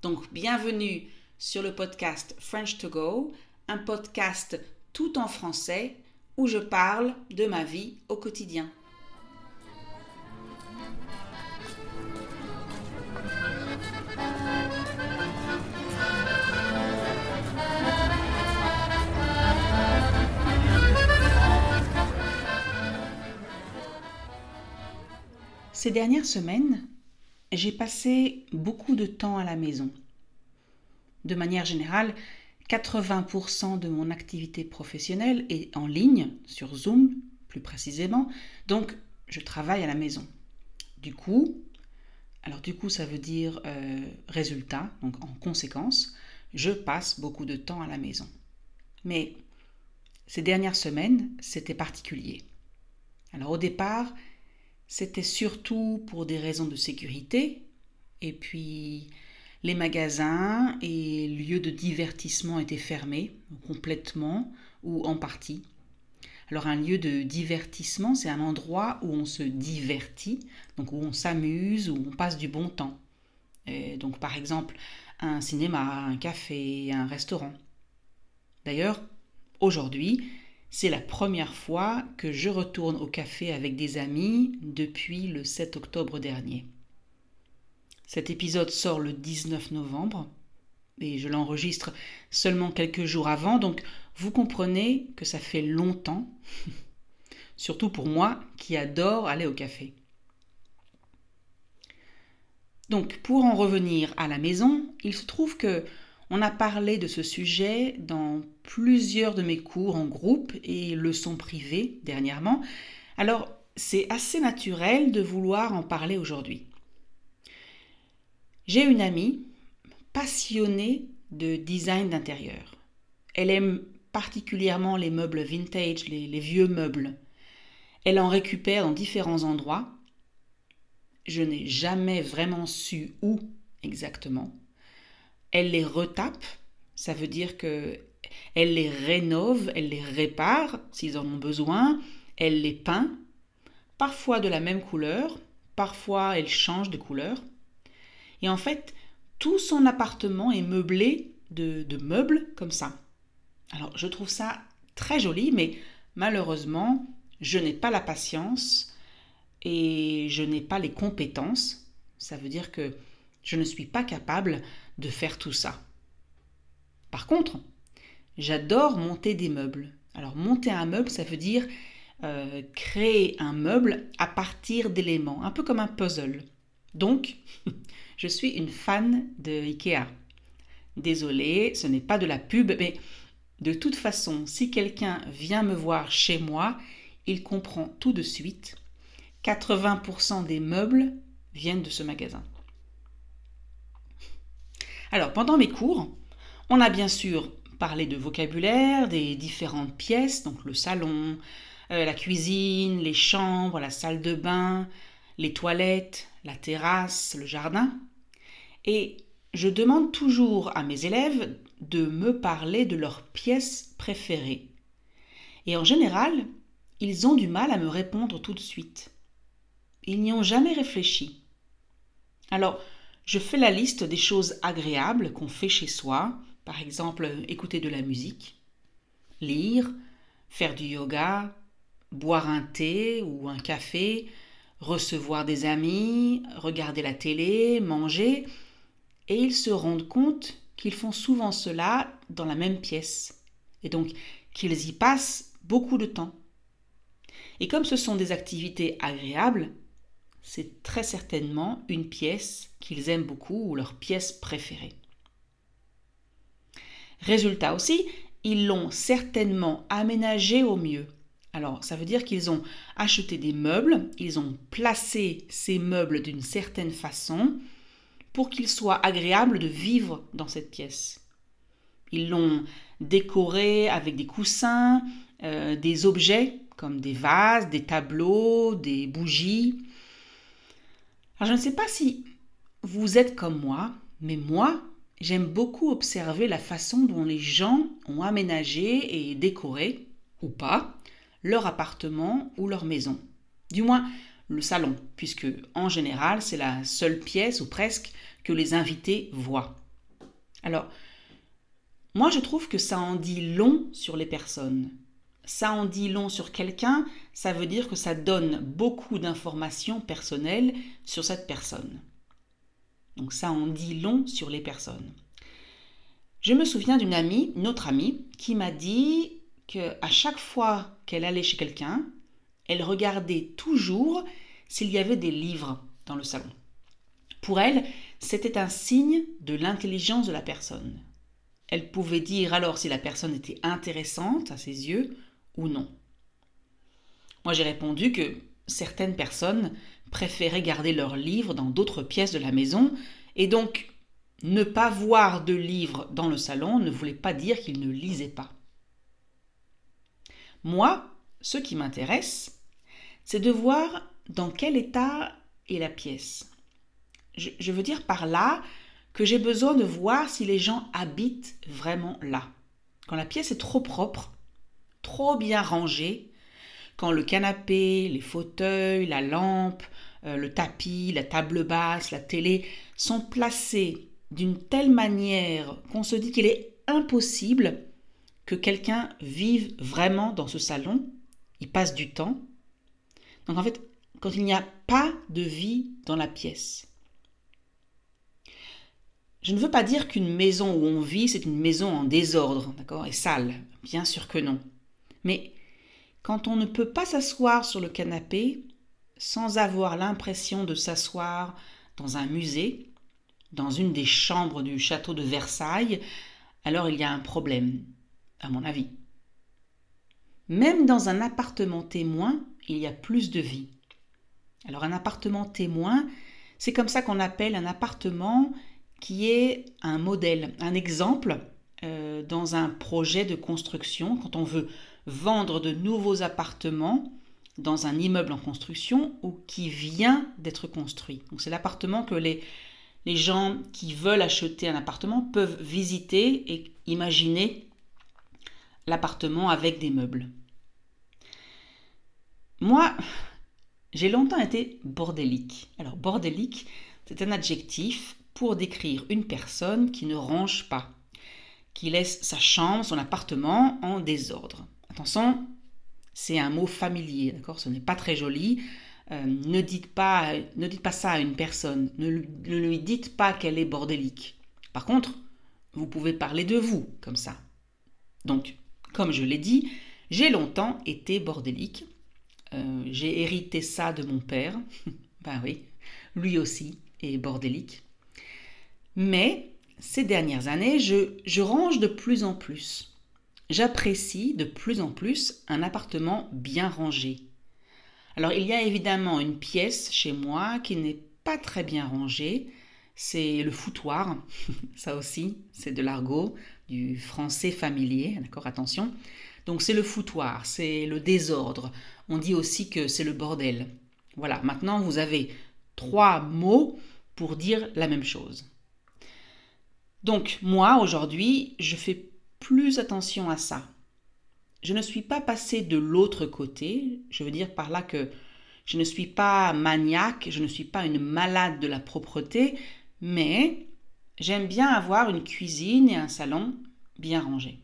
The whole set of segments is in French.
Donc, bienvenue sur le podcast French to Go, un podcast tout en français où je parle de ma vie au quotidien. Ces dernières semaines, j'ai passé beaucoup de temps à la maison. De manière générale, 80% de mon activité professionnelle est en ligne, sur Zoom plus précisément, donc je travaille à la maison. Du coup, alors du coup ça veut dire euh, résultat, donc en conséquence, je passe beaucoup de temps à la maison. Mais ces dernières semaines, c'était particulier. Alors au départ, c'était surtout pour des raisons de sécurité. Et puis, les magasins et lieux de divertissement étaient fermés complètement ou en partie. Alors un lieu de divertissement, c'est un endroit où on se divertit, donc où on s'amuse, où on passe du bon temps. donc par exemple, un cinéma, un café, un restaurant. D'ailleurs, aujourd'hui, c'est la première fois que je retourne au café avec des amis depuis le 7 octobre dernier. Cet épisode sort le 19 novembre et je l'enregistre seulement quelques jours avant, donc vous comprenez que ça fait longtemps, surtout pour moi qui adore aller au café. Donc pour en revenir à la maison, il se trouve que on a parlé de ce sujet dans plusieurs de mes cours en groupe et leçons privées dernièrement. Alors, c'est assez naturel de vouloir en parler aujourd'hui. J'ai une amie passionnée de design d'intérieur. Elle aime particulièrement les meubles vintage, les, les, vieux meubles. Elle en récupère dans différents endroits. Je n'ai jamais vraiment su où exactement elle les retape, ça veut dire que elle les rénove, elle les répare s'ils en ont besoin, elle les peint, parfois de la même couleur, parfois elle change de couleur. Et en fait, tout son appartement est meublé de, de meubles comme ça. Alors je trouve ça très joli, mais malheureusement, je n'ai pas la patience et je n'ai pas les compétences. Ça veut dire que je ne suis pas capable de faire tout ça. Par contre, j'adore monter des meubles. Alors monter un meuble, ça veut dire euh, créer un meuble à partir d'éléments, un peu comme un puzzle. Donc, je suis une fan de Ikea. Désolée, ce n'est pas de la pub, mais de toute façon, si quelqu'un vient me voir chez moi, il comprend tout de suite. 80% des meubles viennent de ce magasin. Alors, pendant mes cours, on a bien sûr parlé de vocabulaire, des différentes pièces, donc le salon, euh, la cuisine, les chambres, la salle de bain, les toilettes, la terrasse, le jardin. Et je demande toujours à mes élèves de me parler de leurs pièces préférées. Et en général, ils ont du mal à me répondre tout de suite. Ils n'y ont jamais réfléchi. Alors, je fais la liste des choses agréables qu'on fait chez soi, par exemple écouter de la musique, lire, faire du yoga, boire un thé ou un café, recevoir des amis, regarder la télé, manger, et ils se rendent compte qu'ils font souvent cela dans la même pièce, et donc qu'ils y passent beaucoup de temps. Et comme ce sont des activités agréables, c'est très certainement une pièce qu'ils aiment beaucoup ou leur pièce préférée. Résultat aussi, ils l'ont certainement aménagé au mieux. Alors, ça veut dire qu'ils ont acheté des meubles, ils ont placé ces meubles d'une certaine façon, pour qu'il soit agréable de vivre dans cette pièce. Ils l'ont décoré avec des coussins, euh, des objets comme des vases, des tableaux, des bougies. Alors je ne sais pas si vous êtes comme moi, mais moi, j'aime beaucoup observer la façon dont les gens ont aménagé et décoré, ou pas, leur appartement ou leur maison. Du moins, le salon, puisque en général, c'est la seule pièce, ou presque, que les invités voient. Alors, moi, je trouve que ça en dit long sur les personnes. Ça en dit long sur quelqu'un, ça veut dire que ça donne beaucoup d'informations personnelles sur cette personne. Donc ça en dit long sur les personnes. Je me souviens d'une amie, une autre amie, qui m'a dit que à chaque fois qu'elle allait chez quelqu'un, elle regardait toujours s'il y avait des livres dans le salon. Pour elle, c'était un signe de l'intelligence de la personne. Elle pouvait dire alors si la personne était intéressante à ses yeux non. Moi j'ai répondu que certaines personnes préféraient garder leurs livres dans d'autres pièces de la maison et donc ne pas voir de livres dans le salon ne voulait pas dire qu'ils ne lisaient pas. Moi, ce qui m'intéresse, c'est de voir dans quel état est la pièce. Je veux dire par là que j'ai besoin de voir si les gens habitent vraiment là. Quand la pièce est trop propre, trop bien rangée, quand le canapé, les fauteuils, la lampe, euh, le tapis, la table basse, la télé sont placés d'une telle manière qu'on se dit qu'il est impossible que quelqu'un vive vraiment dans ce salon, il passe du temps. Donc en fait, quand il n'y a pas de vie dans la pièce. Je ne veux pas dire qu'une maison où on vit, c'est une maison en désordre, d'accord, et sale. Bien sûr que non. Mais quand on ne peut pas s'asseoir sur le canapé sans avoir l'impression de s'asseoir dans un musée, dans une des chambres du château de Versailles, alors il y a un problème, à mon avis. Même dans un appartement témoin, il y a plus de vie. Alors un appartement témoin, c'est comme ça qu'on appelle un appartement qui est un modèle, un exemple euh, dans un projet de construction, quand on veut vendre de nouveaux appartements dans un immeuble en construction ou qui vient d'être construit. C'est l'appartement que les, les gens qui veulent acheter un appartement peuvent visiter et imaginer l'appartement avec des meubles. Moi, j'ai longtemps été bordélique. Alors bordélique, c'est un adjectif pour décrire une personne qui ne range pas, qui laisse sa chambre, son appartement en désordre. Attention, c'est un mot familier, d'accord? Ce n'est pas très joli. Euh, ne, dites pas, ça à une personne. Ne, lui dites pas qu'elle est bordélique. Par contre, vous pouvez parler de vous comme ça. Donc, comme je l'ai dit, j'ai longtemps été bordélique. Euh, j'ai hérité ça de mon père. ben oui, lui aussi est bordélique. Mais ces dernières années, je range de plus en plus. J'apprécie de plus en plus un appartement bien rangé. Alors il y a évidemment une pièce chez moi qui n'est pas très bien rangée, c'est le foutoir. Ça aussi, c'est de l'argot, du français familier, d'accord, attention. Donc c'est le foutoir, c'est le désordre. On dit aussi que c'est le bordel. Voilà, maintenant vous avez trois mots pour dire la même chose. Donc moi, aujourd'hui, je fais plus attention à ça. Je ne suis pas passée de l'autre côté, je veux dire par là que je ne suis pas maniaque, je ne suis pas une malade de la propreté, mais j'aime bien avoir une cuisine et un salon bien rangés.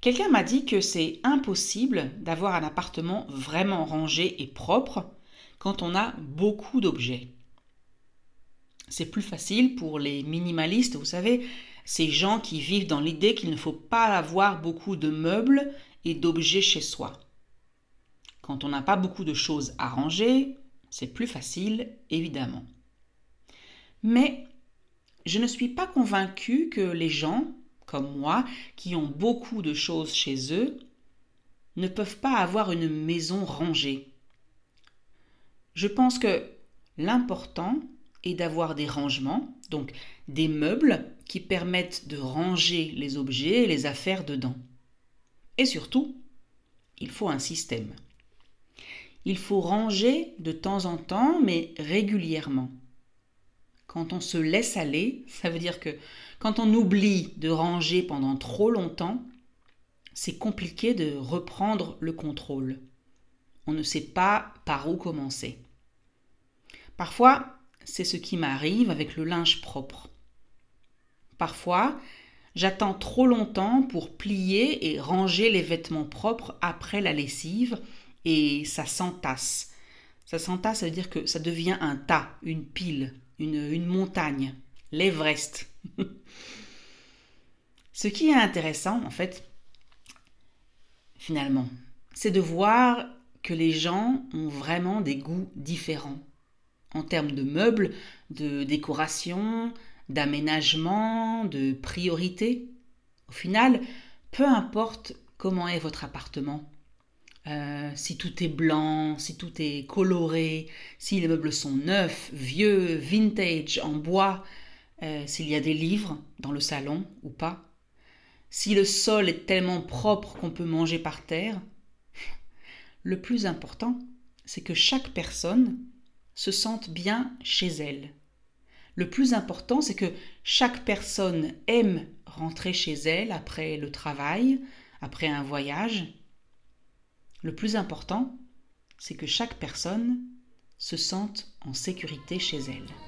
Quelqu'un m'a dit que c'est impossible d'avoir un appartement vraiment rangé et propre quand on a beaucoup d'objets. C'est plus facile pour les minimalistes, vous savez, ces gens qui vivent dans l'idée qu'il ne faut pas avoir beaucoup de meubles et d'objets chez soi. Quand on n'a pas beaucoup de choses à ranger, c'est plus facile, évidemment. Mais je ne suis pas convaincue que les gens, comme moi, qui ont beaucoup de choses chez eux, ne peuvent pas avoir une maison rangée. Je pense que l'important, est d'avoir des rangements, donc des meubles qui permettent de ranger les objets et les affaires dedans. Et surtout, il faut un système. Il faut ranger de temps en temps, mais régulièrement. Quand on se laisse aller, ça veut dire que quand on oublie de ranger pendant trop longtemps, c'est compliqué de reprendre le contrôle. On ne sait pas par où commencer. Parfois, c'est ce qui m'arrive avec le linge propre. Parfois, j'attends trop longtemps pour plier et ranger les vêtements propres après la lessive et ça s'entasse. Ça s'entasse, ça veut dire que ça devient un tas, une pile, une, montagne, l'Everest. Ce qui est intéressant, en fait, finalement, c'est de voir que les gens ont vraiment des goûts différents en termes de meubles, de décoration, d'aménagement, de priorité. Au final, peu importe comment est votre appartement, euh, si tout est blanc, si tout est coloré, si les meubles sont neufs, vieux, vintage, en bois, euh, s'il y a des livres dans le salon ou pas, si le sol est tellement propre qu'on peut manger par terre, le plus important, c'est que chaque personne se sente bien chez elle. Le plus important, c'est que chaque personne aime rentrer chez elle après le travail, après un voyage. Le plus important, c'est que chaque personne se sente en sécurité chez elle.